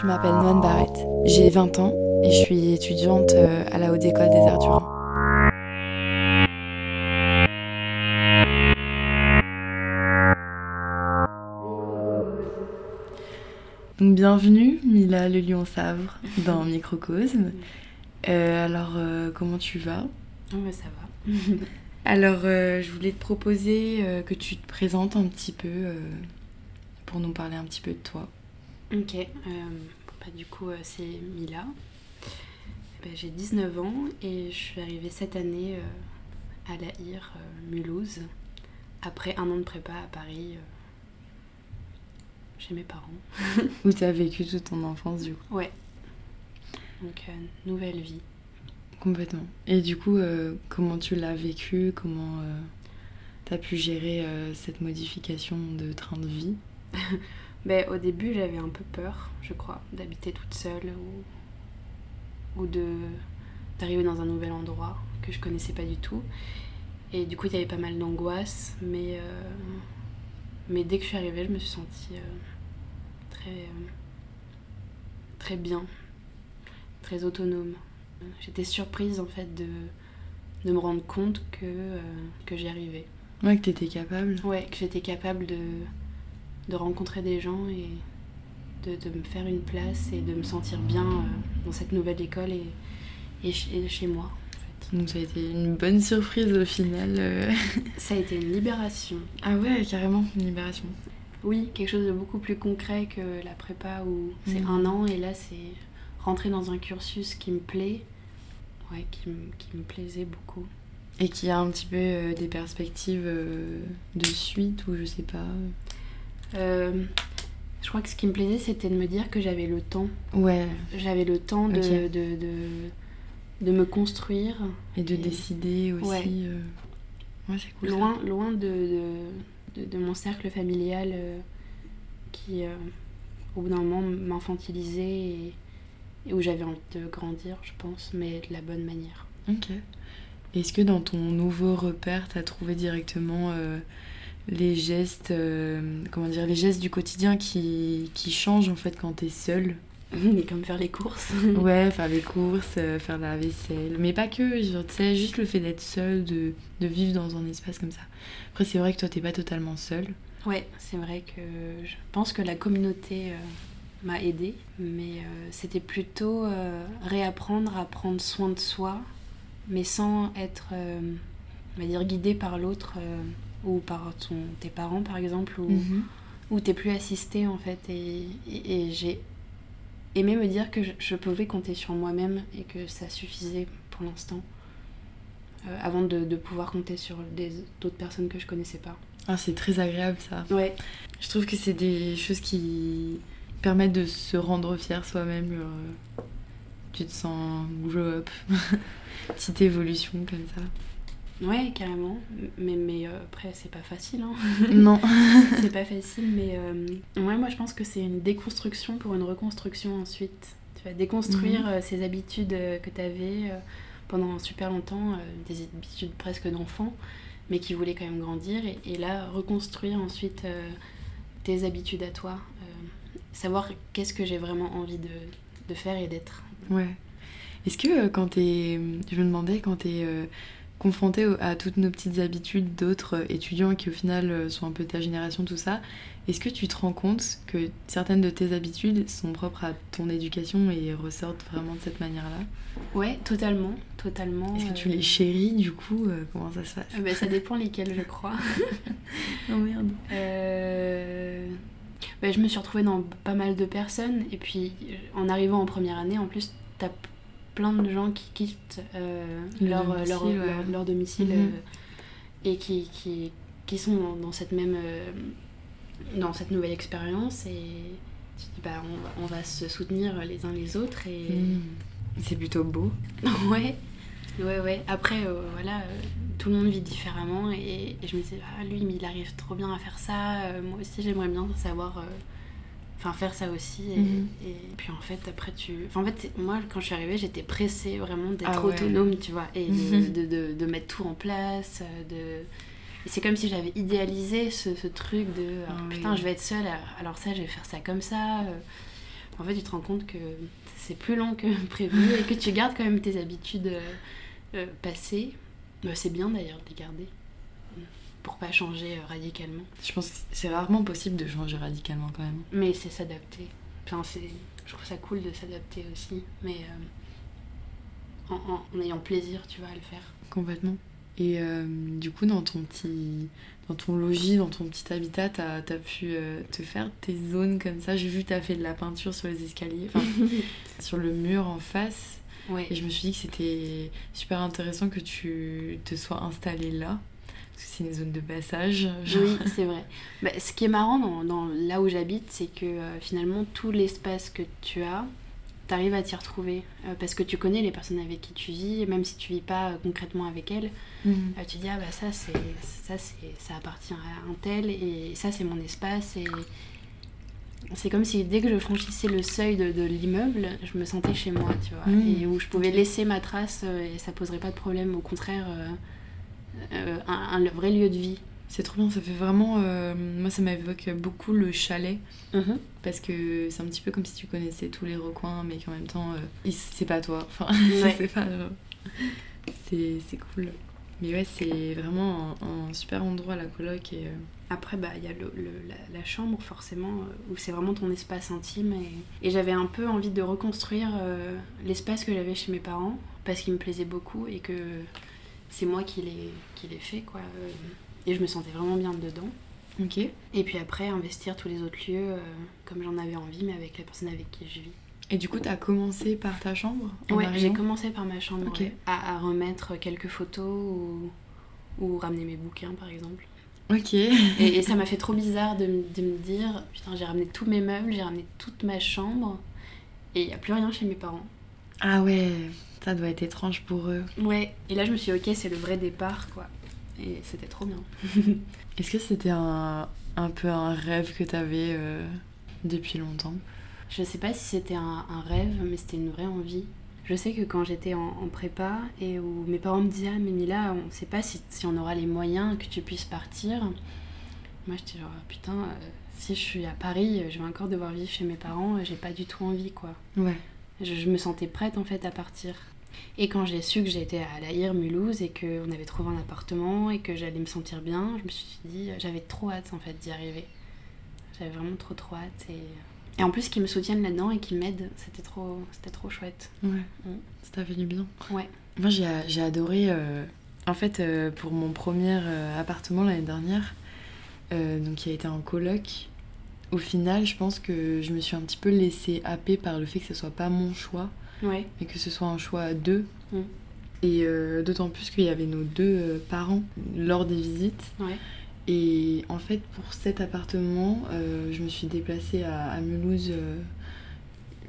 Je m'appelle Noan Barrett, j'ai 20 ans et je suis étudiante euh, à la Haute École des Arts du Rhin. Donc bienvenue Mila le lion Savre dans Microcosme. Euh, alors euh, comment tu vas? Oh, ça va. Alors euh, je voulais te proposer que tu te présentes un petit peu pour nous parler un petit peu de toi. Ok. euh, bah, du coup, euh, c'est Mila. Bah, J'ai 19 ans et je suis arrivée cette année euh, à la IR euh, Mulhouse après un an de prépa à Paris euh, chez mes parents. Où tu as vécu toute ton enfance du coup Ouais. Donc, euh, nouvelle vie. Complètement. Et du coup, euh, comment tu l'as vécu? Comment tu as pu gérer euh, cette modification de train de vie? Ben, au début, j'avais un peu peur, je crois, d'habiter toute seule ou, ou de d'arriver dans un nouvel endroit que je connaissais pas du tout. Et du coup, il y avait pas mal d'angoisse, mais, euh, mais dès que je suis arrivée, je me suis sentie euh, très, euh, très bien, très autonome. J'étais surprise en fait de, de me rendre compte que, que j'y arrivais. Ouais, que tu étais capable. Ouais, que j'étais capable de, de rencontrer des gens et de, de me faire une place et de me sentir bien euh, dans cette nouvelle école et, et, et chez moi. En fait. Donc ça a été une bonne surprise au final. euh. Ça a été une libération. Ah ouais, carrément, une libération. Oui, quelque chose de beaucoup plus concret que la prépa où c'est Mhm. un an et là c'est rentrer dans un cursus qui me plaît, ouais, qui, me- qui me plaisait beaucoup. Et qui a un petit peu euh, des perspectives euh, de suite ou je sais pas. Euh, je crois que ce qui me plaisait c'était de me dire que j'avais le temps. Ouais, J'avais le temps de, de, de, de me construire et de Et- décider aussi. Ouais. euh. Ouais, c'est cool. ça. loin, loin de, de, mon cercle familial euh, qui, au bout d'un moment, m'infantilisait et, et où j'avais envie de grandir, je pense, mais de la bonne manière. Ok. Est-ce que dans ton nouveau repère, tu as trouvé directement euh, les gestes, euh, comment dire, les gestes du quotidien qui, qui changent en fait quand t'es seule Mais comme faire les courses. Ouais, faire les courses, euh, faire la vaisselle, mais pas que, tu sais, juste le fait d'être seule, de, de vivre dans un espace comme ça. Après, c'est vrai que toi, t'es pas totalement seule. Ouais, c'est vrai que je pense que la communauté euh, m'a aidée, mais euh, c'était plutôt réapprendre à prendre soin de soi, mais sans être, on va dire, guidé par l'autre ou par ton, tes parents par exemple, ou, où t'es plus assisté en fait. Et, et- et j'ai aimé me dire que je, je pouvais compter sur moi-même et que ça suffisait pour l'instant, euh, avant de, de pouvoir compter sur des- d'autres personnes que je connaissais pas. Ah, c'est très agréable ça. Ouais, Je trouve que c'est des choses qui permettent de se rendre fier soi-même. genre, euh, tu te sens grow up. Petite évolution comme ça. Ouais, carrément. Mais, mais euh, après, c'est pas facile, hein. non. c'est pas facile, mais euh, ouais, moi je pense que c'est une déconstruction pour une reconstruction ensuite. Tu vas déconstruire Mhm. euh, ces habitudes que tu avais pendant super longtemps, des habitudes presque d'enfant, mais qui voulaient quand même grandir, et, et là reconstruire ensuite tes habitudes à toi, savoir qu'est-ce que j'ai vraiment envie de, de faire et d'être. Ouais. Est-ce que quand t'es. Je me demandais, quand t'es confronté au- à toutes nos petites habitudes d'autres euh, étudiants qui au final euh, sont un peu ta génération, tout ça, est-ce que tu te rends compte que certaines de tes habitudes sont propres à ton éducation et ressortent vraiment de cette manière-là? Ouais, totalement, totalement. Est-ce que tu euh, les chéris du coup Comment ça se passe? Euh, bah, ça dépend lesquels, je crois. Oh merde. Euh, bah, je me suis retrouvée dans pas mal de personnes et puis en arrivant en première année, en plus, t'as plein de gens qui quittent euh, Le leur, domicile, leur, ouais. leur- leur domicile Mhm. euh, et qui, qui, qui sont dans, dans cette même euh, dans cette nouvelle expérience et tu te dis, bah, on, va, on va se soutenir les uns les autres et Mmh. C'est plutôt beau. ouais ouais ouais après euh, voilà euh, tout le monde vit différemment et, et je me disais ah lui mais il arrive trop bien à faire ça euh, moi aussi j'aimerais bien savoir euh, enfin faire ça aussi et, Mhm. et puis en fait après tu enfin en fait moi quand je suis arrivée j'étais pressée vraiment d'être Ah ouais. autonome tu vois et de, Mhm. de, de- de mettre tout en place euh, de c'est comme si j'avais idéalisé ce, ce truc de euh, Ah oui. putain je vais être seule alors ça je vais faire ça comme ça euh, En fait, tu te rends compte que c'est plus long que prévu et que tu gardes quand même tes habitudes euh, passées. Bah, c'est bien d'ailleurs de les garder pour pas changer euh, radicalement. Je pense que c'est rarement possible de changer radicalement quand même. Mais c'est s'adapter. Enfin, c'est, je trouve ça cool de s'adapter aussi, mais euh, en, en- en ayant plaisir, tu vois, à le faire. Complètement. Et euh, du coup, dans ton petit, dans ton logis, dans ton petit habitat, t'as as pu euh, te faire tes zones comme ça? J'ai vu que t'as fait de la peinture sur les escaliers, sur le mur en face. Ouais. Et je me suis dit que c'était super intéressant que tu te sois installé là. Parce que c'est une zone de passage. genre. Oui, c'est vrai. Bah, ce qui est marrant dans, dans là où j'habite, c'est que euh, finalement, tout l'espace que tu as, t'arrives à t'y retrouver. Euh, parce que tu connais les personnes avec qui tu vis, même si tu vis pas euh, concrètement avec elles, Mhm. euh, tu dis, ah bah ça, c'est, ça, c'est, ça appartient à un tel, et ça, c'est mon espace. Et c'est comme si dès que je franchissais le seuil de, de l'immeuble, je me sentais chez moi, tu vois. Mhm. Et où je pouvais laisser ma trace, et ça poserait pas de problème. Au contraire, un, un vrai lieu de vie. C'est trop bien, ça fait vraiment. euh, moi, ça m'évoque beaucoup le chalet. Parce que c'est un petit peu comme si tu connaissais tous les recoins, mais qu'en même temps, euh, c'est pas toi. Enfin, Ouais. je sais pas. C'est cool. Mais ouais, c'est vraiment un, un super endroit, la coloc. Et, euh, Après, bah, il y a le, le- la, la chambre, forcément, euh, où c'est vraiment ton espace intime. Et, et j'avais un peu envie de reconstruire euh, l'espace que j'avais chez mes parents, parce qu'il me plaisait beaucoup et que c'est moi qui l'ai qui l'ai fait, quoi. Et je me sentais vraiment bien dedans. Ok. Et puis après, investir tous les autres lieux euh, comme j'en avais envie, mais avec la personne avec qui je vis. Et du coup, t'as commencé par ta chambre Ouais, j'ai commencé par ma chambre, ouais, à, à remettre quelques photos ou, ou ramener mes bouquins, par exemple. Ok. Et, et ça m'a fait trop bizarre de, de me dire putain, j'ai ramené tous mes meubles, j'ai ramené toute ma chambre et il n'y a plus rien chez mes parents. Ah ouais, ça doit être étrange pour eux. Ouais. Et là, je me suis dit, ok, c'est le vrai départ, quoi. Et c'était trop bien. Est-ce que c'était un, un peu un rêve que t'avais euh, depuis longtemps? Je sais pas si c'était un, un rêve, mais c'était une vraie envie. Je sais que quand j'étais en, en prépa et où mes parents me disaient Ah, mais Mila, on sait pas si, si on aura les moyens que tu puisses partir. Moi, j'étais genre Putain, euh, si je suis à Paris, je vais encore devoir vivre chez mes parents, j'ai pas du tout envie, quoi. Ouais. Je, je me sentais prête en fait à partir. Et quand j'ai su que j'étais à La Mulhouse, et qu'on avait trouvé un appartement et que j'allais me sentir bien, je me suis dit, j'avais trop hâte en fait d'y arriver. J'avais vraiment trop trop hâte. Et, et en plus qu'ils me soutiennent là-dedans et qu'ils m'aident, c'était trop, c'était trop chouette. Ouais. Mm. Ça t'a fait du bien. Ouais. Moi, j'ai j'ai adoré. euh, en fait, euh, pour mon premier euh, appartement l'année dernière, euh, donc qui a été en coloc, au final, je pense que je me suis un petit peu laissée happer par le fait que ce soit pas mon choix, Ouais. mais que ce soit un choix à deux. Et euh, d'autant plus qu'il y avait nos deux euh, parents lors des visites. Ouais. Et en fait, pour cet appartement, euh, je me suis déplacée à, à Mulhouse euh,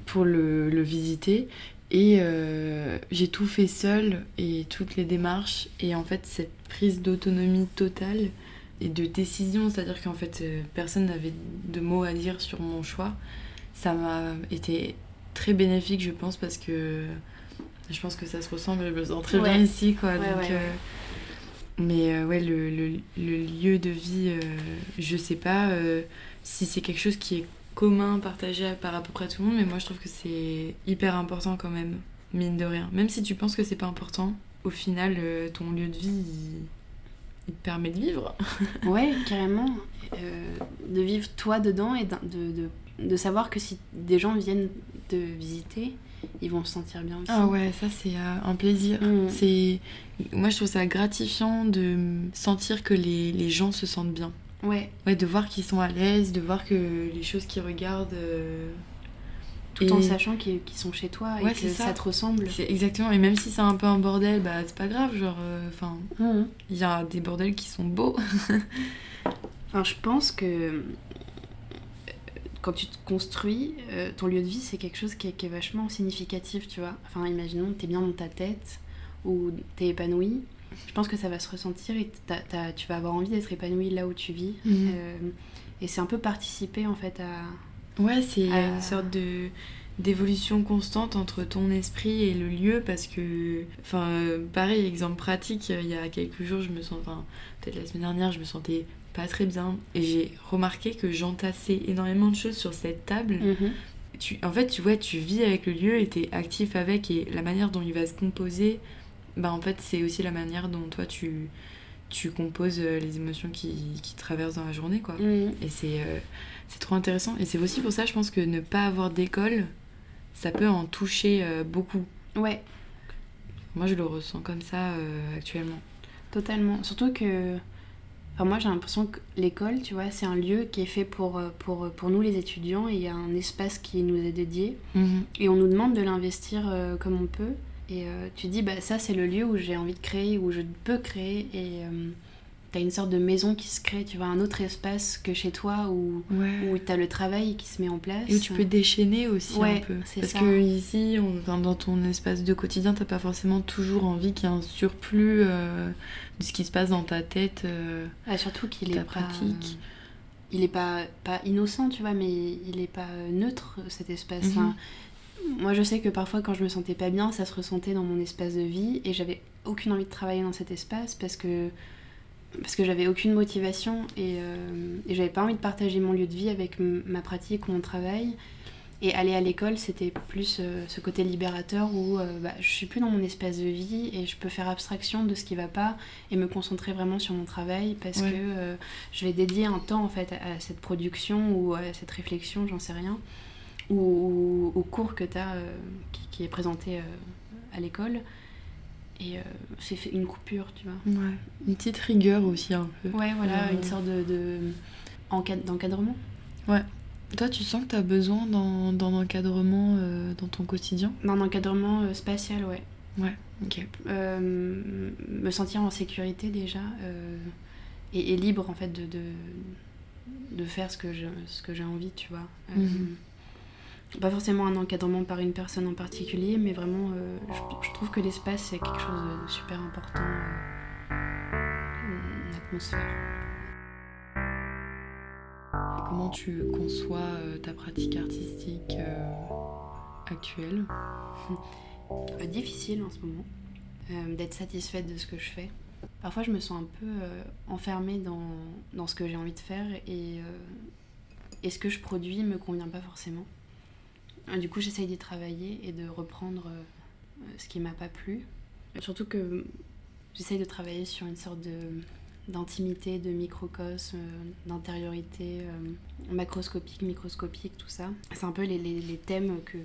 pour le, le visiter. Et j'ai tout fait seule et toutes les démarches. Et en fait, cette prise d'autonomie totale et de décision, c'est-à-dire qu'en fait, personne n'avait de mots à dire sur mon choix, ça m'a été très bénéfique, je pense, parce que je pense que ça se ressemble, je me sens très Ouais. bien ici, quoi. Ouais, donc, ouais, euh, mais euh, ouais, le, le, le lieu de vie, euh, je sais pas si c'est quelque chose qui est commun, partagé par à peu près tout le monde, mais moi je trouve que c'est hyper important quand même, mine de rien. Même si tu penses que c'est pas important, au final, ton lieu de vie, il, il te permet de vivre. Ouais, carrément. Euh, de vivre toi dedans et de, de, de savoir que si des gens viennent te visiter, ils vont se sentir bien aussi. Ah ouais, ça c'est euh, un plaisir. Mm. C'est Moi je trouve ça gratifiant de sentir que les, les gens se sentent bien. Ouais, Ouais, de voir qu'ils sont à l'aise, de voir que les choses qu'ils regardent... euh, tout en sachant qu'ils sont chez toi et que ça. ça. te ressemble. C'est exactement, et même si c'est un peu un bordel, bah c'est pas grave, genre, euh, enfin, Mhm. il y a des bordels qui sont beaux. Enfin, je pense que quand tu te construis, euh, ton lieu de vie, c'est quelque chose qui est, qui est vachement significatif, tu vois. Enfin, imaginons t'es bien dans ta tête ou t'es épanoui. Je pense que ça va se ressentir et t'as- t'as- tu vas avoir envie d'être épanoui là où tu vis. Mhm. Euh, et c'est un peu participer en fait à. Ouais, c'est Euh. une sorte de d'évolution constante entre ton esprit et le lieu parce que enfin pareil exemple pratique il y a quelques jours je me sens enfin peut-être la semaine dernière je me sentais pas très bien et j'ai remarqué que j'entassais énormément de choses sur cette table tu, en fait, tu vois, tu vis avec le lieu et t'es actif avec, et la manière dont il va se composer, bah en fait, c'est aussi la manière dont toi tu, tu composes euh, les émotions qui, qui traversent dans la journée, quoi. Mhm. Et c'est euh, c'est trop intéressant. Et c'est aussi pour ça, je pense que ne pas avoir d'école, ça peut en toucher euh, beaucoup. Ouais, Moi, je le ressens comme ça euh, actuellement. totalement. Surtout que. Enfin, moi, j'ai l'impression que l'école, tu vois, c'est un lieu qui est fait pour, euh, pour, pour nous, les étudiants, et il y a un espace qui nous est dédié. Et on nous demande de l'investir euh, comme on peut. Et euh, tu dis, bah, ça, c'est le lieu où j'ai envie de créer, où je peux créer. Et euh, t'as une sorte de maison qui se crée, tu vois, un autre espace que chez toi où, Ouais. où t'as le travail qui se met en place. Et où tu peux déchaîner aussi un peu. Parce ça. que ici, on- dans ton espace de quotidien, t'as pas forcément toujours envie qu'il y ait un surplus euh, de ce qui se passe dans ta tête. euh. Ah, surtout qu'il est pas. pratique. Il est pas, pas innocent, tu vois, mais il est pas neutre, cet espace. Mhm. Enfin, moi, je sais que parfois, quand je me sentais pas bien, ça se ressentait dans mon espace de vie et j'avais aucune envie de travailler dans cet espace parce que, parce que j'avais aucune motivation et, euh, et j'avais pas envie de partager mon lieu de vie avec ma pratique ou mon travail. Et aller à l'école, c'était plus euh, ce côté libérateur où euh, bah, je suis plus dans mon espace de vie et je peux faire abstraction de ce qui va pas et me concentrer vraiment sur mon travail parce Ouais. que euh, je vais dédier un temps en fait à, à cette production ou à cette réflexion, j'en sais rien, ou, au cours que tu as qui, qui est présenté euh, à l'école. Et euh, c'est une coupure, tu vois. Ouais. Une petite rigueur aussi un peu. Ouais, voilà, Euh, une sorte de, de encad- d'encadrement. Toi, tu sens que t'as besoin d'un d'un encadrement euh, dans ton quotidien? D'un encadrement spatial, ouais. Ouais. Ok. Me sentir en sécurité déjà et, et libre en fait de, de, de faire ce que je- ce que j'ai envie, tu vois. Mhm. Pas forcément un encadrement par une personne en particulier, mais vraiment, euh, je, je trouve que l'espace c'est quelque chose de super important. euh, une atmosphère. Comment tu conçois euh, ta pratique artistique euh, actuelle? Difficile en ce moment d'être satisfaite de ce que je fais. Parfois, je me sens un peu enfermée dans, dans ce que j'ai envie de faire et, et ce que je produis me convient pas forcément. Euh, Du coup, j'essaye d'y travailler et de reprendre euh, ce qui m'a pas plu. Surtout que j'essaye de travailler sur une sorte de d'intimité, de microcosme, euh, d'intériorité euh, macroscopique, microscopique, tout ça. C'est un peu les, les- les thèmes que,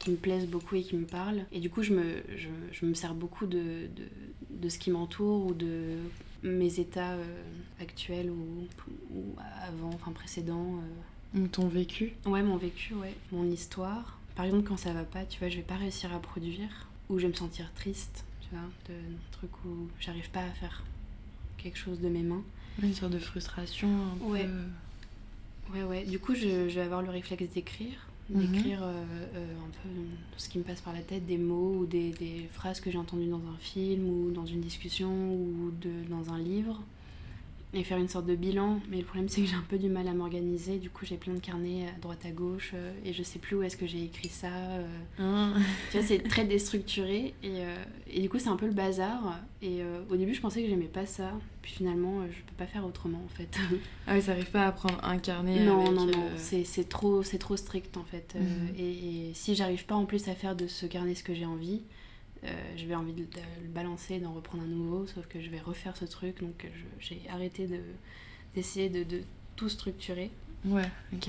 qui me plaisent beaucoup et qui me parlent. Et du coup, je me, je, je me sers beaucoup de, de, de ce qui m'entoure ou de mes états euh, actuels ou, ou avant, enfin précédents. Ton vécu Ouais, mon vécu, ouais. Mon histoire. Par exemple, quand ça va pas, tu vois, je vais pas réussir à produire. Ou je vais me sentir triste, tu vois. De, truc où j'arrive pas à faire quelque chose de mes mains. Une sorte de frustration un Ouais. peu. Ouais, ouais. Du coup, je, je vais avoir le réflexe d'écrire. Mhm. D'écrire euh, euh, un peu ce qui me passe par la tête, des mots ou des, des phrases que j'ai entendues dans un film ou dans une discussion ou de, dans un livre. Et faire une sorte de bilan. Mais le problème, c'est que j'ai un peu du mal à m'organiser. Du coup, j'ai plein de carnets à droite à gauche euh, et je sais plus où est-ce que j'ai écrit ça. euh. Hein Tu vois, c'est très déstructuré et, euh, et du coup, c'est un peu le bazar. Et euh, au début, je pensais que j'aimais pas ça. Puis finalement, euh, je peux pas faire autrement en fait. Ah oui, ça arrive pas à prendre un carnet non, avec, non, non, euh, c'est trop, trop strict en fait. Euh, Mhm. et, et si j'arrive pas en plus à faire de ce carnet ce que j'ai envie, euh, je vais envie de, de le balancer, d'en reprendre un nouveau, sauf que je vais refaire ce truc. Donc euh, je- j'ai arrêté de d'essayer de, de tout structurer. Ouais, ok.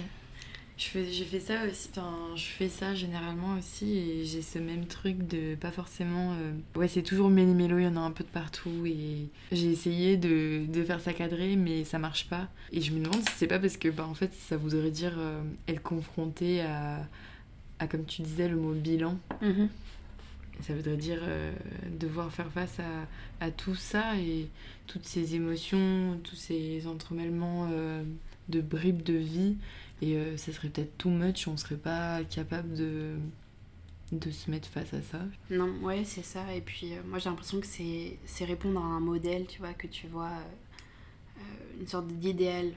Je fais, j'ai fait ça aussi, enfin, je fais ça généralement aussi et j'ai ce même truc de pas forcément. euh, Ouais, c'est toujours méli-mélo, il y en a un peu de partout et j'ai essayé de, de faire ça cadré mais ça marche pas. Et je me demande si c'est pas parce que, bah, en fait, ça voudrait dire euh, être confronté à, à, comme tu disais, le mot bilan. Et Ça voudrait dire euh, devoir faire face à, à tout ça et toutes ces émotions, tous ces entremêlements euh, de bribes de vie. Et euh, ça serait peut-être too much, on serait pas capable de, de se mettre face à ça. Non, ouais, c'est ça. Et puis, moi, j'ai l'impression que c'est répondre à un modèle, tu vois, que tu vois, une sorte d'idéal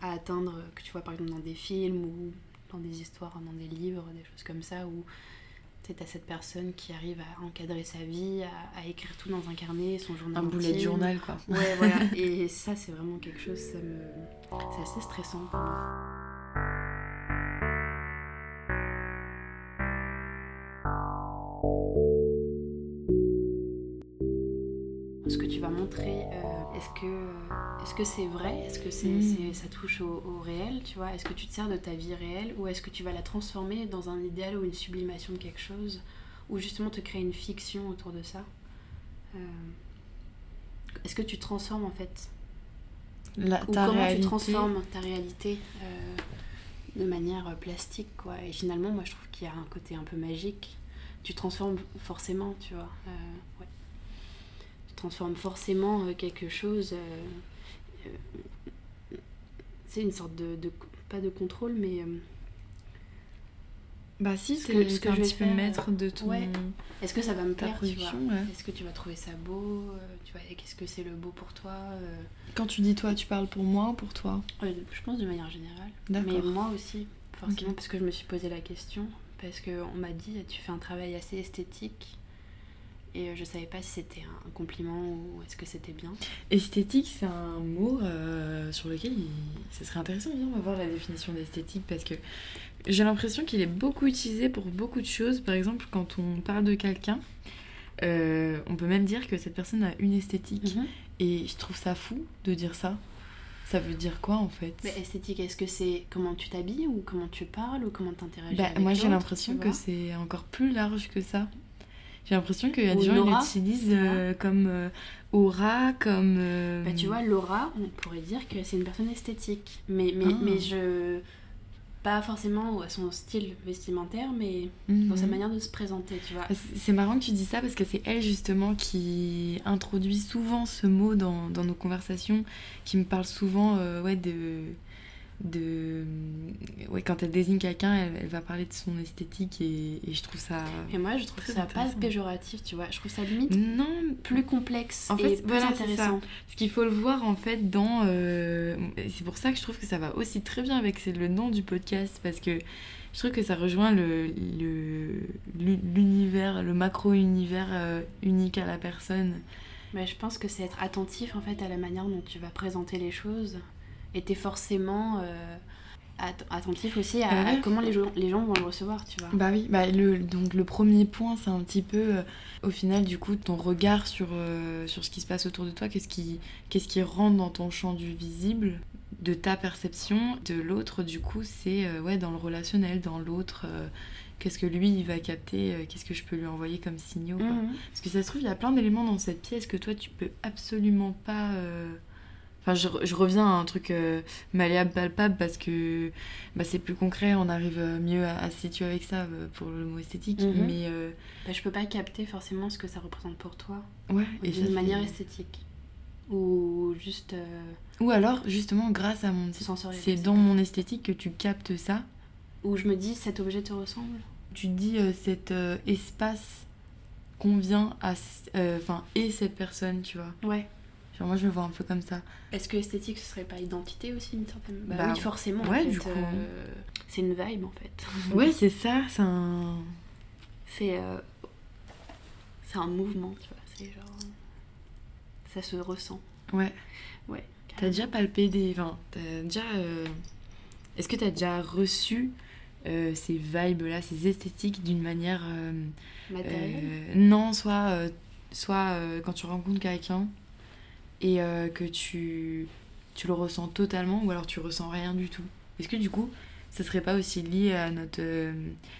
à atteindre, que tu vois par exemple dans des films ou dans des histoires, dans des livres, des choses comme ça, où c'est à cette personne qui arrive à encadrer sa vie, à, écrire tout dans un carnet, son journal. Un boulet de journal, quoi. Ouais, voilà. Et ça, c'est vraiment quelque chose, c'est assez stressant pour moi. Ce que tu vas montrer. Euh, est-ce que est-ce que c'est vrai? Est-ce que c'est, Mm. ça touche au, au réel Tu vois? Est-ce que tu te sers de ta vie réelle ou est-ce que tu vas la transformer dans un idéal ou une sublimation de quelque chose ou justement te créer une fiction autour de ça? Euh, Est-ce que tu transformes en fait? La, ou ta comment réalité. tu transformes ta réalité euh, de manière euh, plastique quoi? Et finalement moi je trouve qu'il y a un côté un peu magique. Tu transformes forcément tu vois? Euh, transformes forcément euh, quelque chose euh, euh, c'est une sorte de, de- pas de contrôle mais Bah si, Ce t'es que- ce que un je vais petit peu faire, maître de ton... ouais. est-ce que ça va me plaire tu vois ouais. est-ce que tu vas trouver ça beau tu vois qu'est-ce que c'est le beau pour toi Quand tu dis toi, tu parles pour moi ou pour toi Euh, Je pense de manière générale. D'accord. Mais moi aussi, forcément, parce que je me suis posé la question. Parce qu'on m'a dit, tu fais un travail assez esthétique. Et euh, je savais pas si c'était un compliment ou est-ce que c'était bien. Esthétique, c'est un mot euh, sur lequel il... ce serait intéressant. Viens, on va voir la définition d'esthétique parce que j'ai l'impression qu'il est beaucoup utilisé pour beaucoup de choses. Par exemple, quand on parle de quelqu'un, euh, on peut même dire que cette personne a une esthétique. Et je trouve ça fou de dire ça. Ça veut dire quoi en fait? Mais esthétique, est-ce que c'est comment tu t'habilles ou comment tu parles ou comment tu interagis Bah, Moi j'ai l'impression que c'est encore plus large que ça. J'ai l'impression qu'il y a des gens une aura, qui l'utilisent euh, comme euh, aura, comme. euh, Bah, tu vois, Laura, on pourrait dire que c'est une personne esthétique. Mais, mais, Ah. mais je. Pas forcément à son style vestimentaire, mais mhm. dans sa manière de se présenter, tu vois. Bah, c'est- marrant que tu dis ça parce que c'est elle justement qui introduit souvent ce mot dans, dans nos conversations, qui me parle souvent ouais, de, de. Ouais, quand elle désigne quelqu'un, elle, elle va parler de son esthétique et, et je trouve ça. Et moi, je trouve ça pas péjoratif, tu vois. Je trouve ça limite Non, plus complexe En et fait, plus voilà, c'est intéressant. Parce qu'il faut le voir en fait dans. euh, et C'est pour ça que je trouve que ça va aussi très bien avec le nom du podcast parce que je trouve que ça rejoint le le- l'u- l'univers, le macro-univers euh, unique à la personne. Mais je pense que c'est être attentif en fait à la manière dont tu vas présenter les choses t'es forcément euh, at- attentif aussi à, à ouais. comment les gens, les gens vont le recevoir, tu vois. Bah oui, bah le, donc le premier point c'est un petit peu euh, au final du coup ton regard sur, euh, sur ce qui se passe autour de toi, qu'est-ce qui, qu'est-ce qui rentre dans ton champ du visible, de ta perception, de l'autre du coup c'est euh, ouais, dans le relationnel, dans l'autre, qu'est-ce que lui il va capter, qu'est-ce que je peux lui envoyer comme signaux. quoi. Mhm. Parce que ça se trouve il y a plein d'éléments dans cette pièce que toi tu peux absolument pas... Enfin, je, je reviens à un truc euh, malléable, palpable, parce que bah, c'est plus concret, on arrive euh, mieux à, à se situer avec ça euh, pour le mot esthétique. Mhm. Mais euh, Bah, je peux pas capter forcément ce que ça représente pour toi ouais, d'une manière esthétique ou juste euh, Ou alors, justement, grâce à mon. C'est dans mon esthétique que tu captes ça. Où je me dis cet objet te ressemble. Tu te dis euh, cet euh, espace convient à. euh, Enfin, et cette personne, tu vois. Ouais. Genre, moi, je le vois un peu comme ça. Est-ce que esthétique ce serait pas identité aussi une certaine Bah, Bah, oui forcément. en ouais, fait, du coup. euh, c'est une vibe en fait. Ouais, c'est ça, c'est un. C'est euh, c'est un mouvement, tu vois. C'est genre ça se ressent. Ouais. Ouais. T'as déjà palpé des. Enfin, t'as déjà. euh, Est-ce que t'as déjà reçu euh, ces vibes-là, ces esthétiques d'une manière. euh, matériel. euh, non, soit, soit quand tu rencontres quelqu'un et euh, que tu, tu le ressens totalement ou alors tu ressens rien du tout. Est-ce que du coup, ça serait pas aussi lié à notre. euh,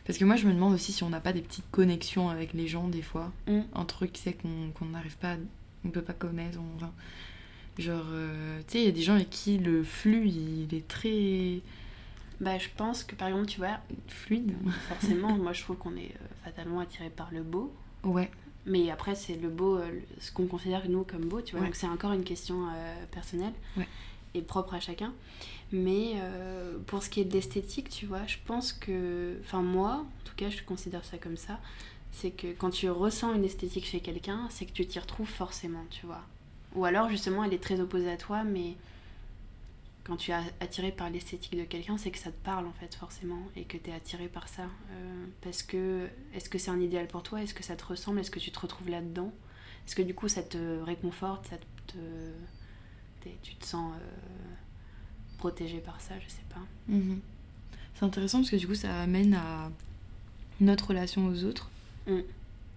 Parce que moi, je me demande aussi si on n'a pas des petites connexions avec les gens des fois. Mm. Un truc, c'est qu'on n'arrive pas. On peut pas connaître. on- enfin, genre, euh, tu sais, il y a des gens avec qui le flux, il est très Bah, je pense que par exemple, tu vois, fluide. forcément, moi je trouve qu'on est fatalement attiré par le beau. Ouais. Mais après, c'est le beau, euh, ce qu'on considère nous comme beau, tu vois. Ouais. Donc c'est encore une question euh, personnelle Ouais. et propre à chacun. Mais euh, pour ce qui est de l'esthétique, tu vois, je pense que. Enfin, moi, en tout cas, je considère ça comme ça. C'est que quand tu ressens une esthétique chez quelqu'un, c'est que tu t'y retrouves forcément, tu vois. Ou alors, justement, elle est très opposée à toi, mais quand tu es attiré par l'esthétique de quelqu'un, c'est que ça te parle en fait forcément et que tu es attiré par ça. Euh, parce que est-ce que c'est un idéal pour toi? Est-ce que ça te ressemble? Est-ce que tu te retrouves là-dedans? Est-ce que du coup ça te réconforte? Ça te, Tu te sens euh, protégé par ça? Je sais pas. Mhm. C'est intéressant parce que du coup ça amène à notre relation aux autres Mm.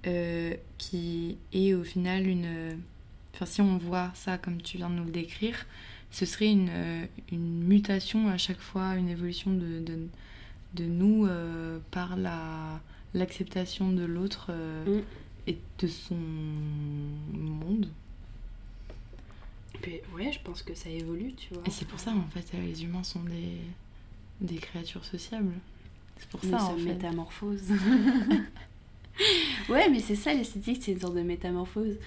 euh, qui est au final une, enfin si on voit ça comme tu viens de nous le décrire, ce serait une, euh, une mutation à chaque fois, une évolution de, de, de nous euh, par la l'acceptation de l'autre euh, Mm. et de son monde. Puis, ouais, je pense que ça évolue, tu vois. Et c'est pour ça en fait les humains sont des, des créatures sociables. C'est pour Nous ça en fait. métamorphose. ouais, mais c'est ça l'esthétique, c'est une sorte de métamorphose.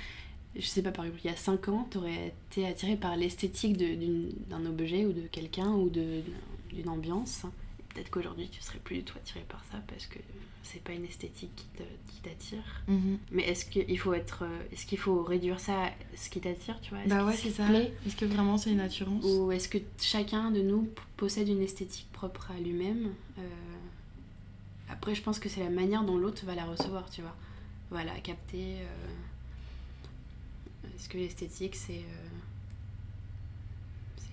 Je sais pas, par exemple, il y a 5 ans, t'aurais été attiré par l'esthétique d'un objet ou de quelqu'un ou d'une ambiance. Peut-être qu'aujourd'hui, tu serais plus du tout attiré par ça parce que c'est pas une esthétique qui t'attire. Mhm. Mais est-ce qu'il faut être, euh, est-ce qu'il faut réduire ça à ce qui t'attire, tu vois? Bah ouais c'est ça. Est-ce que vraiment c'est une assurance ou est-ce que chacun de nous possède une esthétique propre à lui-même? Euh, Après, je pense que c'est la manière dont l'autre va la recevoir, tu vois. La capter. euh, Est-ce que l'esthétique, c'est euh,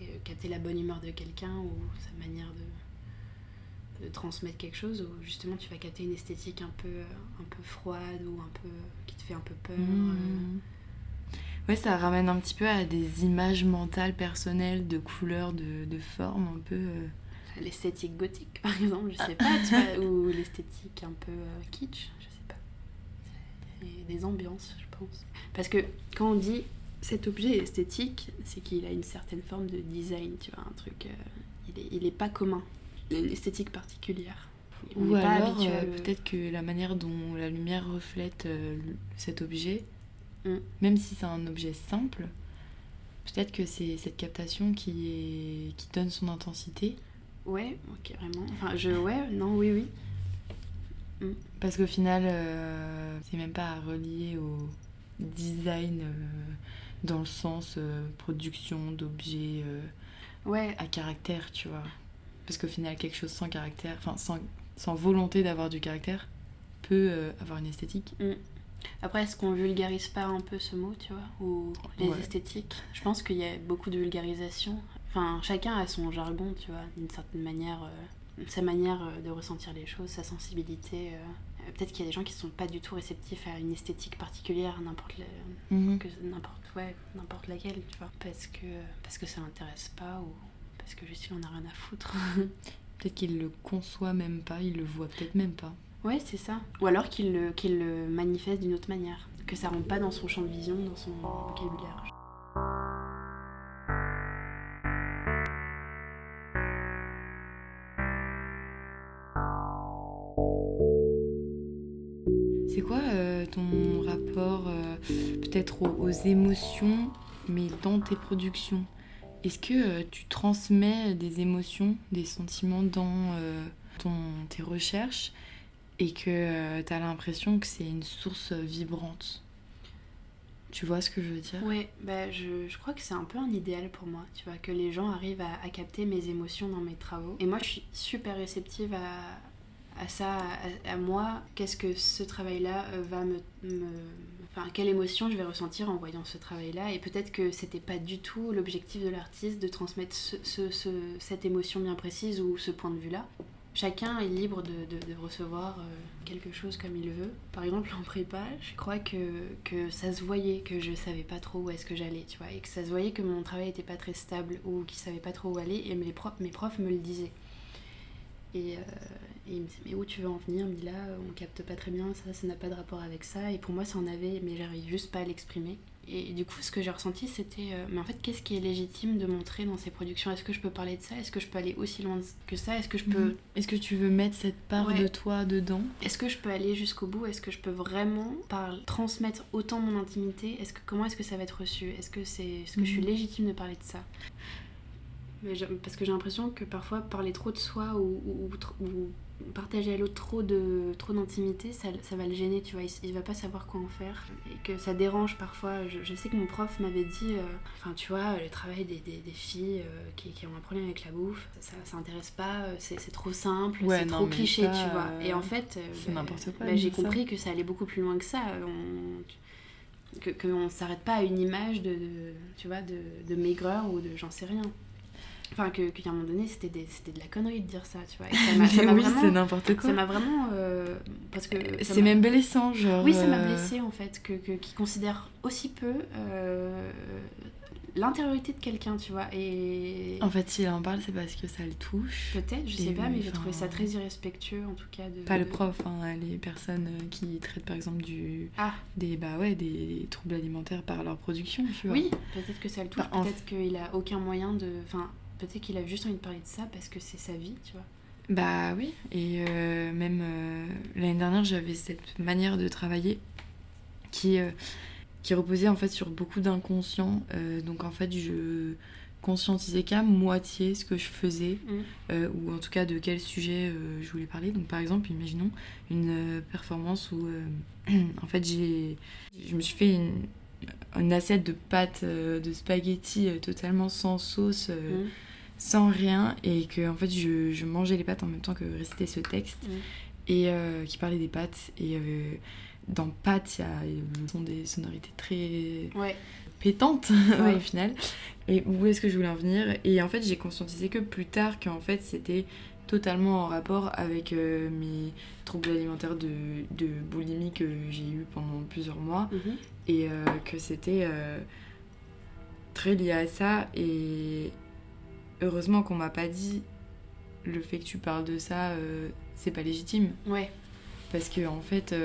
euh, capter la bonne humeur de quelqu'un ou sa manière de, de transmettre quelque chose Ou justement, tu vas capter une esthétique un peu, euh, un peu froide ou un peu qui te fait un peu peur Mhm. Ouais, ça ramène un petit peu à des images mentales personnelles de couleurs, de, de formes un peu. euh, L'esthétique gothique, par exemple, je sais pas, tu vois, ou l'esthétique un peu euh, kitsch, des ambiances, je pense. Parce que quand on dit cet objet est esthétique, c'est qu'il a une certaine forme de design, tu vois, un truc. euh, il, est, il est pas commun. Il a une esthétique particulière. On Ou alors, euh, le- peut-être que la manière dont la lumière reflète euh, cet objet, Mm. même si c'est un objet simple, peut-être que c'est cette captation qui, est... qui donne son intensité. Ouais, ok, vraiment. Enfin, je. Ouais, non, oui, oui. Parce qu'au final, euh, c'est même pas à relier au design euh, dans le sens euh, production d'objets euh, Ouais, à caractère, tu vois. Parce qu'au final, quelque chose sans caractère, enfin sans, sans volonté d'avoir du caractère, peut avoir une esthétique. Après, est-ce qu'on vulgarise pas un peu ce mot, tu vois Ou les Ouais. esthétiques? Je pense qu'il y a beaucoup de vulgarisation. Enfin, chacun a son jargon, tu vois, d'une certaine manière, sa manière euh, de ressentir les choses, sa sensibilité. euh. Peut-être qu'il y a des gens qui sont pas du tout réceptifs à une esthétique particulière, n'importe le- Mhm. n'importe ouais, n'importe laquelle, tu vois, parce que parce que ça l'intéresse pas ou parce que juste il en a rien à foutre. Peut-être qu'il le conçoit même pas, il le voit peut-être même pas. ouais, c'est ça. Ou alors qu'il le qu'il le manifeste d'une autre manière, que ça rentre pas dans son champ de vision, dans son vocabulaire. Ton rapport euh, peut-être aux, émotions, mais dans tes productions. Est-ce que euh, tu transmets des émotions, des sentiments dans euh, ton, tes recherches et que tu as l'impression que c'est une source vibrante? Tu vois ce que je veux dire? Ouais, bah je, je crois que c'est un peu un idéal pour moi, tu vois, que les gens arrivent à, à capter mes émotions dans mes travaux. Et moi, je suis super réceptive à, à ça, à, moi. Qu'est-ce que ce travail-là euh, va me, Enfin, quelle émotion je vais ressentir en voyant ce travail-là. Et peut-être que c'était pas du tout l'objectif de l'artiste de transmettre ce- ce- ce- cette émotion bien précise ou ce point de vue-là. Chacun est libre de, recevoir euh, quelque chose comme il veut. Par exemple, en prépa, je crois que, que ça se voyait que je savais pas trop où est-ce que j'allais, tu vois, et que ça se voyait que mon travail était pas très stable ou qu'ils savaient pas trop où aller, et mes profs me le disaient. Et, euh, et ils me disaient, mais où tu veux en venir? Mais là, on capte pas très bien, ça, ça n'a pas de rapport avec ça. Et pour moi, ça en avait, mais j'arrive juste pas à l'exprimer. Et du coup, ce que j'ai ressenti, c'était, euh, mais en fait, qu'est-ce qui est légitime de montrer dans ces productions? Est-ce que je peux parler de ça? Est-ce que je peux aller aussi loin que ça? Est-ce que je peux Mhm. Est-ce que tu veux mettre cette part Ouais. de toi dedans? Est-ce que je peux aller jusqu'au bout? Est-ce que je peux vraiment par transmettre autant mon intimité? Est-ce que comment est-ce que ça va être reçu? Est-ce que c'est est-ce que je suis Mhm. légitime de parler de ça? Mais parce que j'ai l'impression que parfois parler trop de soi ou, ou- ou tr- ou partager à l'autre trop de trop d'intimité, ça, ça va le gêner, tu vois. Il, il va pas savoir quoi en faire et que ça dérange parfois. Je, je sais que mon prof m'avait dit, euh, enfin tu vois, le travail des, des, des filles euh, qui, qui ont un problème avec la bouffe, ça, ça intéresse pas. euh, C'est trop simple, Ouais, c'est trop cliché, ça, tu vois. Et en fait, bah, bah, j'ai compris que ça allait beaucoup plus loin que ça. On, que qu'on s'arrête pas à une image de, de- tu vois de, de maigreur ou de j'en sais rien Enfin, que, qu'à un moment donné, c'était, des, c'était de la connerie de dire ça, tu vois. Et ça m'a, oui, c'est n'importe quoi. ça m'a vraiment. euh, parce que. C'est même blessant, genre. Oui, ça m'a euh, blessé en fait, que, que, qu'ils considèrent aussi peu euh, l'intériorité de quelqu'un, tu vois. Et En fait, s'il en parle, c'est parce que ça le touche. peut-être, je sais pas, mais j'ai trouvé ça très irrespectueux en tout cas. De, Pas le prof, hein, les personnes qui traitent par exemple du Ah, des bah ouais des troubles alimentaires par leur production, tu vois. oui, peut-être que ça le touche, Bah, en peut-être qu'il a aucun moyen de. Enfin, peut-être qu'il a juste envie de parler de ça parce que c'est sa vie, tu vois. Bah oui, et euh, même euh, l'année dernière, j'avais cette manière de travailler qui, euh, qui reposait en fait sur beaucoup d'inconscient. Donc en fait, je conscientisais qu'à moitié ce que je faisais, Mm. ou en tout cas de quel sujet je voulais parler. Donc par exemple, imaginons une performance où en fait j'ai, je me suis fait une, une assiette de pâtes euh, de spaghettis euh, totalement sans sauce. euh, Mm. sans rien et que en fait je, je mangeais les pâtes en même temps que récitait ce texte Mm. et euh, qui parlait des pâtes et euh, dans pâtes il y a sont des sonorités très Ouais, pétantes Ouais. au final et où est-ce que je voulais en venir? Et en fait j'ai conscientisé que plus tard qu'en fait c'était totalement en rapport avec euh, mes troubles alimentaires de, de boulimie que j'ai eu pendant plusieurs mois. Mhm. et euh, que c'était euh, très lié à ça. Et heureusement qu'on m'a pas dit le fait que tu parles de ça c'est pas légitime. Ouais, parce que en fait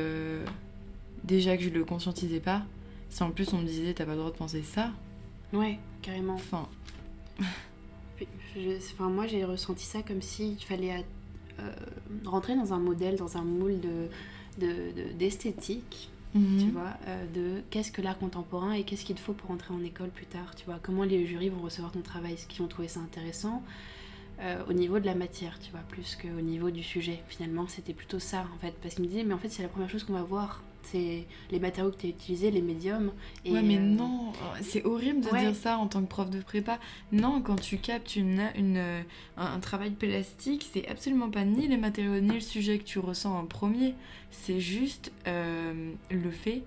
déjà que je le conscientisais pas si en plus on me disait t'as pas le droit de penser ça. Ouais, carrément. enfin enfin, moi, j'ai ressenti ça comme s'il fallait euh, rentrer dans un modèle, dans un moule de, de- de- d'esthétique, tu mhm. vois, euh, de qu'est-ce que l'art contemporain et qu'est-ce qu'il te faut pour entrer en école plus tard, tu vois, comment les jurys vont recevoir ton travail, est-ce qu'ils vont trouver ça intéressant euh, au niveau de la matière, tu vois, plus qu'au niveau du sujet. Finalement, c'était plutôt ça, en fait, parce qu'ils me disaient, mais en fait, c'est la première chose qu'on va voir, c'est les matériaux que tu as utilisés, les médiums. Et, ouais, mais euh, non, c'est horrible de ouais. dire ça en tant que prof de prépa. Non, quand tu captes une, une, euh, un, un travail plastique, c'est absolument pas ni les matériaux ni le sujet que tu ressens en premier. C'est juste euh, le fait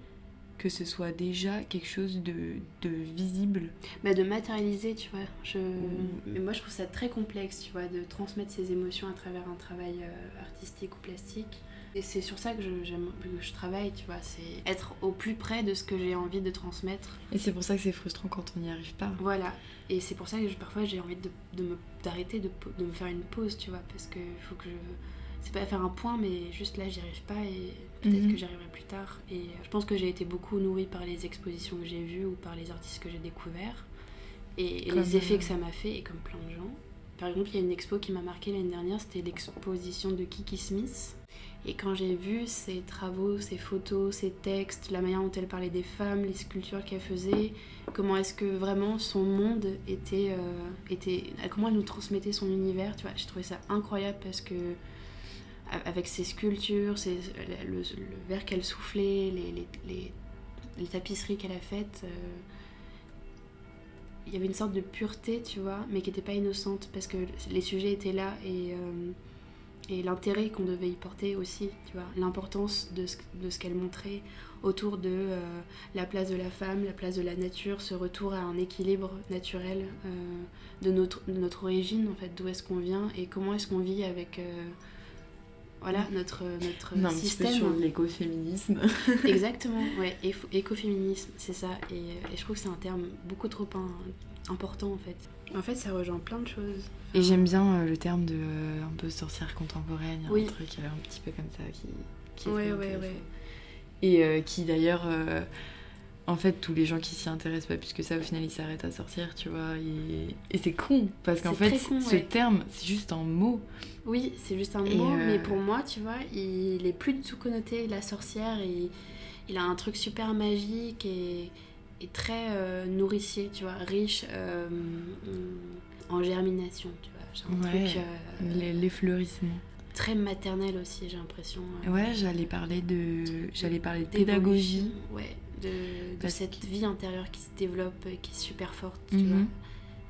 que ce soit déjà quelque chose de, de visible. bah, de matérialiser, tu vois. Je... Mm. Mais moi, je trouve ça très complexe, tu vois, de transmettre ses émotions à travers un travail euh, artistique ou plastique. Et c'est sur ça que je, que je travaille, tu vois, c'est être au plus près de ce que j'ai envie de transmettre. Et c'est pour ça que c'est frustrant quand on n'y arrive pas. Voilà. Et c'est pour ça que je- parfois j'ai envie de, de me, d'arrêter de, de me faire une pause, tu vois, parce que faut que je. C'est pas faire un point, mais juste là, j'y arrive pas et peut-être Mhm. que j'y arriverai plus tard. Et euh, je pense que j'ai été beaucoup nourrie par les expositions que j'ai vues ou par les artistes que j'ai découverts et, Comme, les effets euh, que ça m'a fait, et comme plein de gens. Par exemple, il y a une expo qui m'a marqué l'année dernière, c'était l'exposition de Kiki Smith. Et quand j'ai vu ses travaux, ses photos, ses textes, la manière dont elle parlait des femmes, les sculptures qu'elle faisait, comment est-ce que vraiment son monde était, euh, était comment elle nous transmettait son univers tu vois j'ai trouvé ça incroyable parce que avec ses sculptures le verre qu'elle soufflait les, les, les- les tapisseries qu'elle a faites euh, il y avait une sorte de pureté tu vois mais qui n'était pas innocente parce que les sujets étaient là et euh, et l'intérêt qu'on devait y porter aussi, tu vois, l'importance de ce, de ce qu'elle montrait autour de euh, la place de la femme, la place de la nature, ce retour à un équilibre naturel euh, de, notre, de notre origine, en fait, d'où est-ce qu'on vient et comment est-ce qu'on vit avec euh, voilà, notre, notre Non, un petit peu système. sur l'écoféminisme. Exactement, ouais, écoféminisme, c'est ça. Et, et je trouve que c'est un terme beaucoup trop un- important en fait. En fait, ça rejoint plein de choses. Et j'aime bien euh, le terme de euh, un peu sorcière contemporaine, Oui. un truc euh, un petit peu comme ça qui, qui est Ouais. Et qui d'ailleurs, en fait, tous les gens qui s'y intéressent pas plus que ça, au final, ils s'arrêtent à sortir, tu vois. Et, et c'est con, parce qu'en fait, con, ce ouais. terme, c'est juste un mot. Oui, c'est juste un Et, mot, euh, mais pour moi, tu vois, il est plus du tout connoté la sorcière. Et il a un truc super magique et, très euh, nourricier, tu vois, riche euh, en germination, tu vois. Un Ouais, truc euh, Les- L'effleurissement. très maternel aussi, j'ai l'impression. euh, Ouais, j'allais parler de, j'allais parler de pédagogie. Ouais, de, de cette vie intérieure qui se développe, et qui est super forte, tu Mhm. vois.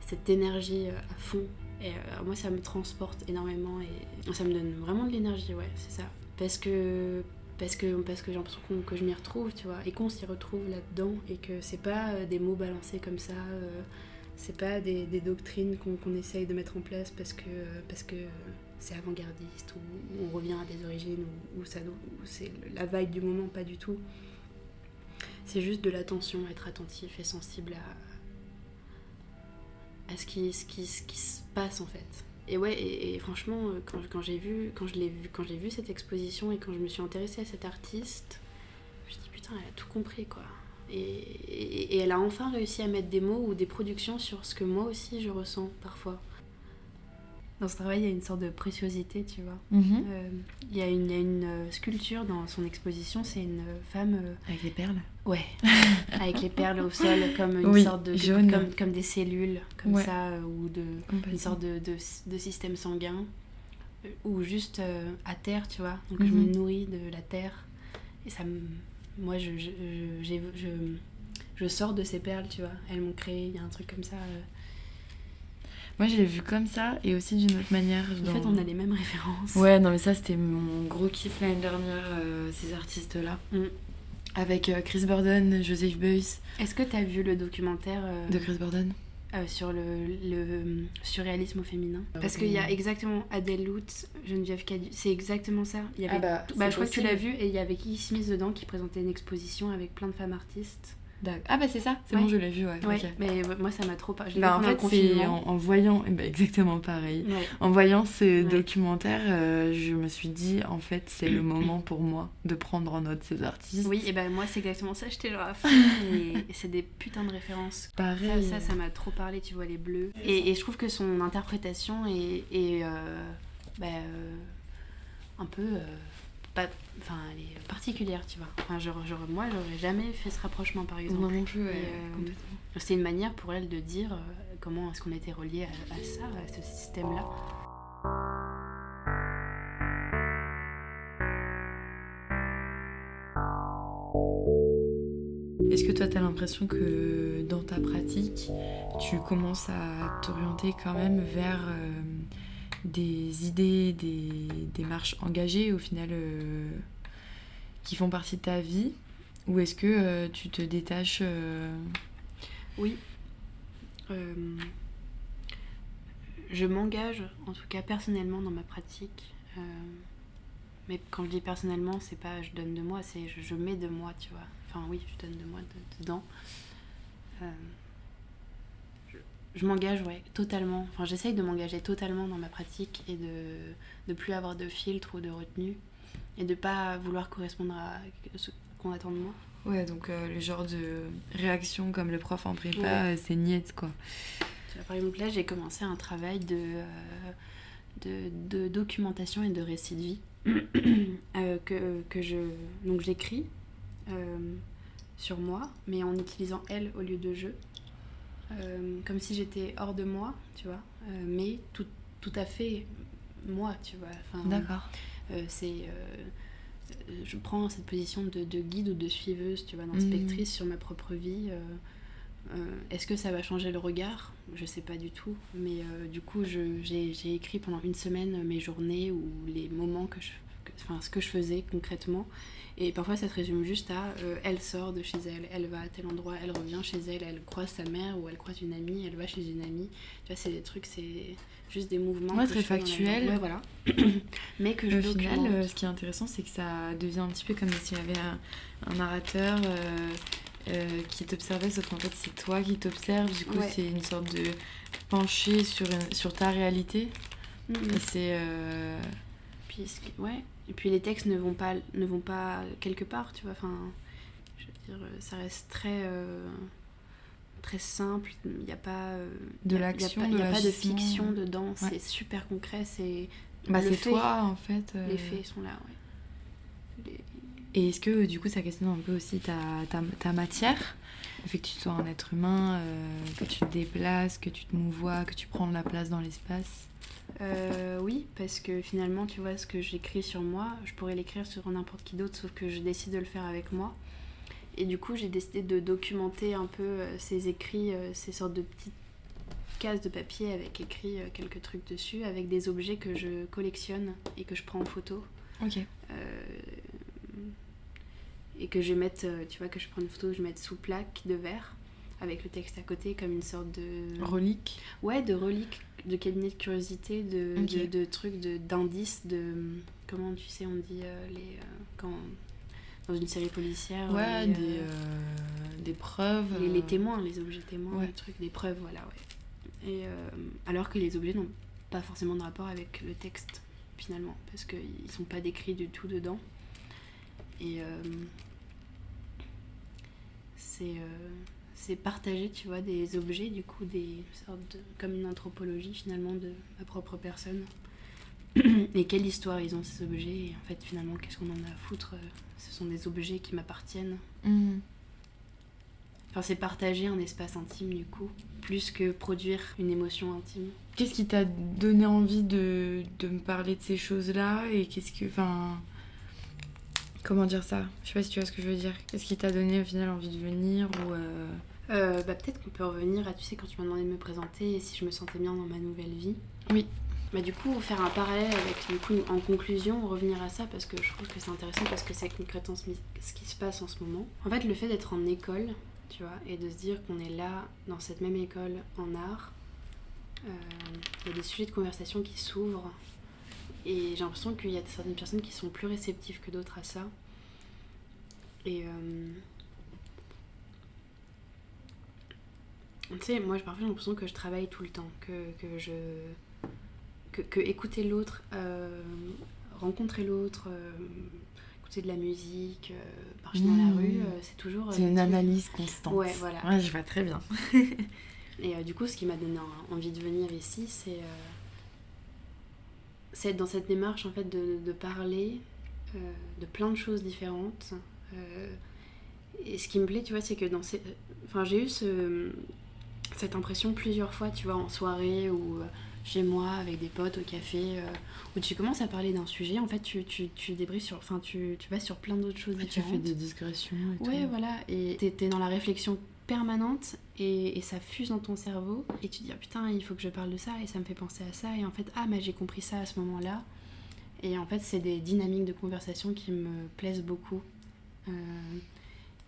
Cette énergie à fond. Et euh, moi, ça me transporte énormément et ça me donne vraiment de l'énergie, ouais, c'est ça. Parce que, parce que, parce que j'ai l'impression que je m'y retrouve, tu vois, et qu'on s'y retrouve là-dedans et que c'est pas euh, des mots balancés comme ça. euh, c'est pas des, des doctrines qu'on essaye de mettre en place parce que que c'est avant-gardiste ou, on revient à des origines ou, c'est la vibe du moment, pas du tout. C'est juste de l'attention, être attentif et sensible à, à ce, qui, ce, qui, ce qui se passe en fait. Et ouais, et, franchement, euh, quand, j'ai vu, quand je l'ai vu, quand j'ai vu cette exposition et quand je me suis intéressée à cet artiste, je me suis dit putain, elle a tout compris quoi. Et- et elle a enfin réussi à mettre des mots ou des productions sur ce que moi aussi je ressens parfois. Dans ce travail, il y a une sorte de préciosité, tu vois. Mhm. Euh, Il y a une, il y a une, euh, sculpture dans son exposition, c'est une euh, femme, euh, Avec les perles. ouais, avec les perles au sol, comme une Oui, sorte de, comme, comme des cellules, comme Ouais. ça, ou de une sorte de, de, de système sanguin, ou juste euh, à terre, tu vois. Donc je me Mhm. nourris de la terre, et ça me, moi je, je, je, je, je sors de ces perles, tu vois. Elles m'ont créé, il y a un truc comme ça. Moi, je l'ai vu comme ça et aussi d'une autre manière. En fait, on a les mêmes références. Ouais, non, mais ça, c'était mon gros kiff l'année dernière, euh, ces artistes-là. Mm. Avec euh, Chris Burden, Joseph Beuys. Est-ce que tu as vu le documentaire euh, De Chris Burden sur le, le surréalisme au féminin? Ah, Parce qu'il y a exactement Adèle Lutz, Geneviève Cadu, c'est exactement ça. Il y avait, Ah bah, bah, je crois que tu l'as vu et il y avait Keith Smith dedans qui présentait une exposition avec plein de femmes artistes. Ah bah c'est ça, c'est Ouais. bon, je l'ai vu, ouais. Mais moi ça m'a trop l'ai Bah, en fait, c'est en, en voyant, eh ben, exactement pareil. Ouais. En voyant ce documentaire, euh, je me suis dit, en fait, c'est le moment pour moi de prendre en note ces artistes. Oui, et ben moi c'est exactement ça, j'étais genre à fond, et, c'est des putains de références. Pareil. ça, ça m'a trop parlé, tu vois, les bleus. Et, et je trouve que son interprétation est, est, euh, bah, euh, un peu. Pas, enfin, elle est particulière, tu vois. Enfin, genre, genre, moi, j'aurais jamais fait ce rapprochement, par exemple. Moi non plus, ouais, euh, complètement. C'était une manière pour elle de dire euh, comment est-ce qu'on était relié à, à ça, à ce système-là. Est-ce que toi, tu as l'impression que dans ta pratique, tu commences à t'orienter quand même vers euh, des idées, des démarches engagées au final euh, qui font partie de ta vie Ou est-ce que euh, tu te détaches euh, Oui. Je m'engage, en tout cas personnellement, dans ma pratique. Mais quand je dis personnellement, c'est pas je donne de moi, c'est je, mets de moi, tu vois. Enfin, oui, je donne de moi de- dedans. Je m'engage, ouais, totalement. Enfin, j'essaye de m'engager totalement dans ma pratique et de ne plus avoir de filtre ou de retenue. Et de pas vouloir correspondre à ce qu'on attend de moi. Ouais, donc euh, le genre de réaction comme le prof en prépa, Ouais. euh, c'est niette quoi. Par exemple, là, j'ai commencé un travail de, euh, de, de documentation et de récit de vie euh, que, que je donc j'écris sur moi, mais en utilisant elle au lieu de je, Euh, comme si j'étais hors de moi, tu vois, euh, mais tout, tout à fait moi, tu vois. Enfin, D'accord. euh, c'est je prends cette position de, de guide ou de suiveuse, tu vois, Mhm. d'inspectrice sur ma propre vie. Est-ce que ça va changer le regard? Je sais pas du tout. Mais du coup, j'ai écrit pendant une semaine mes journées ou les moments que je. Enfin, ce que je faisais concrètement. Et parfois, ça se résume juste à euh, elle sort de chez elle, elle va à tel endroit, elle revient chez elle, elle croise sa mère ou elle croise une amie, elle va chez une amie. Tu vois, c'est des trucs, c'est juste des mouvements. Ouais, très la factuel. journée. Ouais, voilà. Mais que je Au final, documente. euh, ce qui est intéressant, c'est que ça devient un petit peu comme s'il y avait un, un narrateur euh, euh, qui t'observait, sauf qu'en fait, c'est toi qui t'observes. Du coup, Ouais. c'est une sorte de pencher sur, une- sur ta réalité. Mhm. Et c'est. euh, Puis, ouais. Et puis les textes ne vont pas, ne vont pas quelque part, tu vois. Enfin, je veux dire, euh, ça reste très, euh, très simple. Il n'y a pas euh, De l'action, il a pas, de fiction dedans. Ouais. C'est super concret. C'est Bah, c'est toi, en fait. euh. Les faits sont là. Ouais. Les- Et est-ce que, du coup, ça questionne un peu aussi ta, ta, ta matière? Le fait que tu sois un être humain, euh, que tu te déplaces, que tu te mouvoies, que tu prends de la place dans l'espace? Euh, oui, parce que finalement, tu vois, ce que j'écris sur moi, je pourrais l'écrire sur n'importe qui d'autre, sauf que je décide de le faire avec moi. Et du coup, j'ai décidé de documenter un peu euh, ces écrits, euh, ces sortes de petites cases de papier avec écrit quelques trucs dessus, avec des objets que je collectionne et que je prends en photo. Ok. Euh, et que je euh, tu vois, que je prends une photo, je vais mettre sous plaque de verre, avec le texte à côté comme une sorte de relique ouais de relique de cabinet de curiosité de, de, de, trucs d'indices de, comment tu sais on dit les quand dans une série policière ouais des, des preuves les, les, témoins les objets témoins les trucs des preuves voilà ouais. Et alors que les objets n'ont pas forcément de rapport avec le texte finalement parce qu'ils sont pas décrits du tout dedans. Et c'est c'est partager, tu vois, des objets, du coup, des sortes comme une anthropologie finalement de ma propre personne. Et quelle histoire ils ont ces objets, et en fait, finalement, qu'est-ce qu'on en a à foutre Ce sont des objets qui m'appartiennent. Mhm. Enfin, c'est partager un espace intime, du coup, plus que produire une émotion intime. Qu'est-ce qui t'a donné envie de, de, me parler de ces choses-là Et qu'est-ce que. Enfin. Comment dire ça? Je sais pas si tu vois ce que je veux dire. Qu'est-ce qui t'a donné au final envie de venir ou euh, euh, bah, Peut-être qu'on peut revenir à, tu sais, quand tu m'as demandé de me présenter et si je me sentais bien dans ma nouvelle vie. Oui. Bah, du coup, faire un parallèle avec, du coup, en conclusion, revenir à ça parce que je trouve que c'est intéressant parce que c'est concrètement ce qui se passe en ce moment. En fait, le fait d'être en école, tu vois, et de se dire qu'on est là, dans cette même école, en art, euh, il y a des sujets de conversation qui s'ouvrent. Et j'ai l'impression qu'il y a certaines personnes qui sont plus réceptives que d'autres à ça. Et. Euh, tu sais, moi parfois j'ai l'impression que je travaille tout le temps, que, que je. Que, que écouter l'autre, euh, rencontrer l'autre, euh, écouter de la musique, euh, marcher dans la Mmh. rue, euh, c'est toujours. c'est une analyse constante Ouais, voilà. Ouais, je vois très bien. Et euh, du coup, ce qui m'a donné en- envie de venir ici, c'est euh, c'est être dans cette démarche en fait de, de parler euh, de plein de choses différentes. Euh, et ce qui me plaît, tu vois, c'est que dans ces... Enfin, j'ai eu ce, cette impression plusieurs fois, tu vois, en soirée ou euh, chez moi avec des potes au café, euh, où tu commences à parler d'un sujet, en fait, tu, tu, tu débriefes sur... Enfin, tu, tu vas sur plein d'autres choses Tu différentes. fais des digressions et Ouais, tout. voilà, et t'es t'es dans la réflexion permanente et, et ça fuse dans ton cerveau et tu te dis ah, putain il faut que je parle de ça et ça me fait penser à ça et en fait ah mais j'ai compris ça à ce moment-là et en fait c'est des dynamiques de conversation qui me plaisent beaucoup Euh,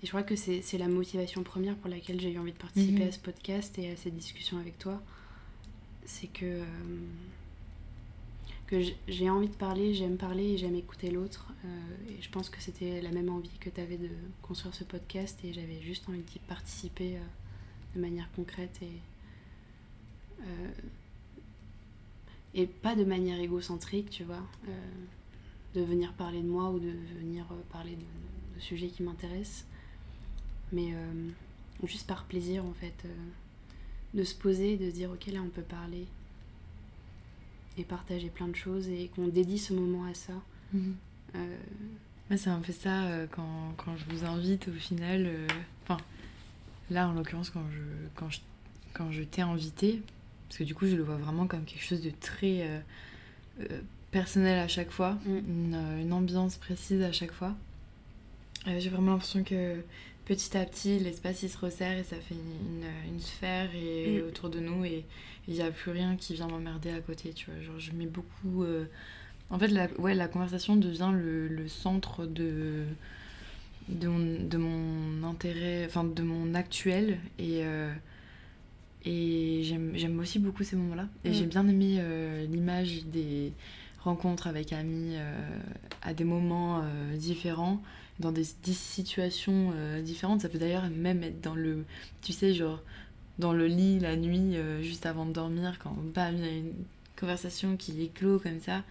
et je crois que c'est la motivation première pour laquelle j'ai eu envie de participer Mhm. à ce podcast et à cette discussion avec toi c'est que euh, que j'ai envie de parler, j'aime parler et j'aime écouter l'autre. Euh, et je pense que c'était la même envie que tu avais de construire ce podcast et j'avais juste envie d'y participer euh, de manière concrète et, et pas de manière égocentrique, tu vois. de venir parler de moi ou de venir parler de, de sujets qui m'intéressent. Mais euh, juste par plaisir, en fait. euh, de se poser, de dire, ok, là, on peut parler et partager plein de choses et qu'on dédie ce moment à ça. Mhm. Euh, Moi, c'est un peu ça euh, quand, quand je vous invite au final. euh, Enfin, là en l'occurrence, quand je, quand je, quand je t'ai invité, parce que du coup, je le vois vraiment comme quelque chose de très euh, personnel à chaque fois, Mm. une, une ambiance précise à chaque fois. J'ai vraiment l'impression que petit à petit, l'espace il se resserre et ça fait une, une sphère et, Mm. autour de nous et il n'y a plus rien qui vient m'emmerder à côté, tu vois. Genre, je mets beaucoup. euh, En fait, la, ouais, la conversation devient le, le centre de, de, mon, de mon intérêt, enfin de mon actuel. Et, euh, et j'aime j'aime aussi beaucoup ces moments-là. Et Mm. j'ai bien aimé euh, l'image des rencontres avec amis à des moments différents, dans des, des situations euh, différentes. Ça peut d'ailleurs même être dans le, tu sais, genre dans le lit la nuit, euh, juste avant de dormir, quand bam, il y a une conversation qui éclot comme ça.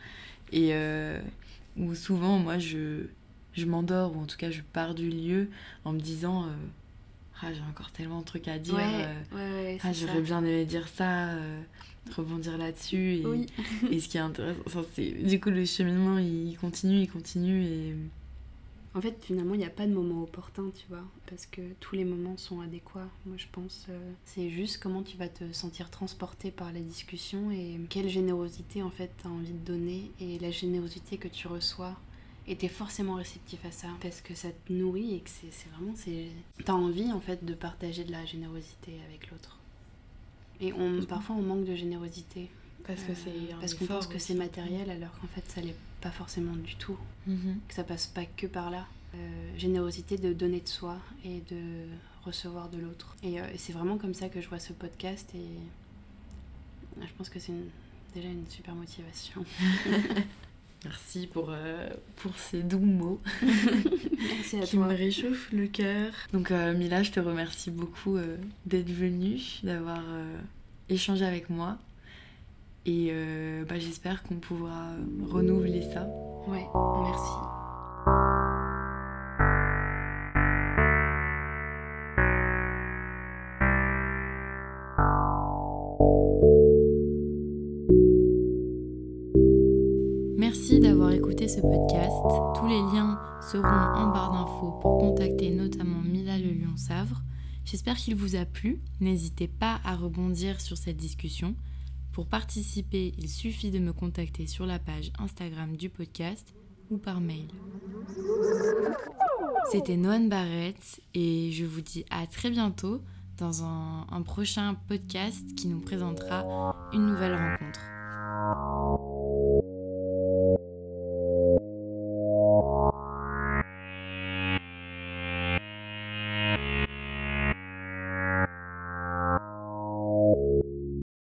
Et euh, où souvent, moi, je, je m'endors, ou en tout cas, je pars du lieu en me disant euh, Ah, j'ai encore tellement de trucs à dire. ouais, ouais, ouais, ah, j'aurais bien aimé dire ça, rebondir là-dessus. Et, Oui. et ce qui est intéressant, c'est du coup, le cheminement, il continue, il continue. Et En fait, finalement, il n'y a pas de moment opportun, tu vois, parce que tous les moments sont adéquats. Moi, je pense, euh, c'est juste comment tu vas te sentir transporté par la discussion et quelle générosité, en fait, tu as envie de donner et la générosité que tu reçois. Et t'es forcément réceptif à ça parce que ça te nourrit et que c'est vraiment. c'est T'as envie, en fait, de partager de la générosité avec l'autre. Et on, parfois, on manque de générosité. parce que Euh, c'est parce qu'on pense que c'est matériel alors qu'en fait ça l'est pas forcément du tout Mhm. que ça passe pas que par là. Euh, générosité de donner de soi et de recevoir de l'autre. Et, euh, et c'est vraiment comme ça que je vois ce podcast et je pense que c'est déjà une super motivation. Merci pour, euh, pour ces doux mots Merci à qui toi. me réchauffent le cœur. Donc euh, Mila, je te remercie beaucoup euh, d'être venue, d'avoir euh, échangé avec moi. Et euh, bah, j'espère qu'on pourra renouveler ça. Ouais, merci. Merci d'avoir écouté ce podcast. Tous les liens seront en barre d'infos pour contacter notamment Mila Le Lion Savre. J'espère qu'il vous a plu. N'hésitez pas à rebondir sur cette discussion. Pour participer, il suffit de me contacter sur la page Instagram du podcast ou par mail. C'était Noan Barrett et je vous dis à très bientôt dans un, un prochain podcast qui nous présentera une nouvelle rencontre.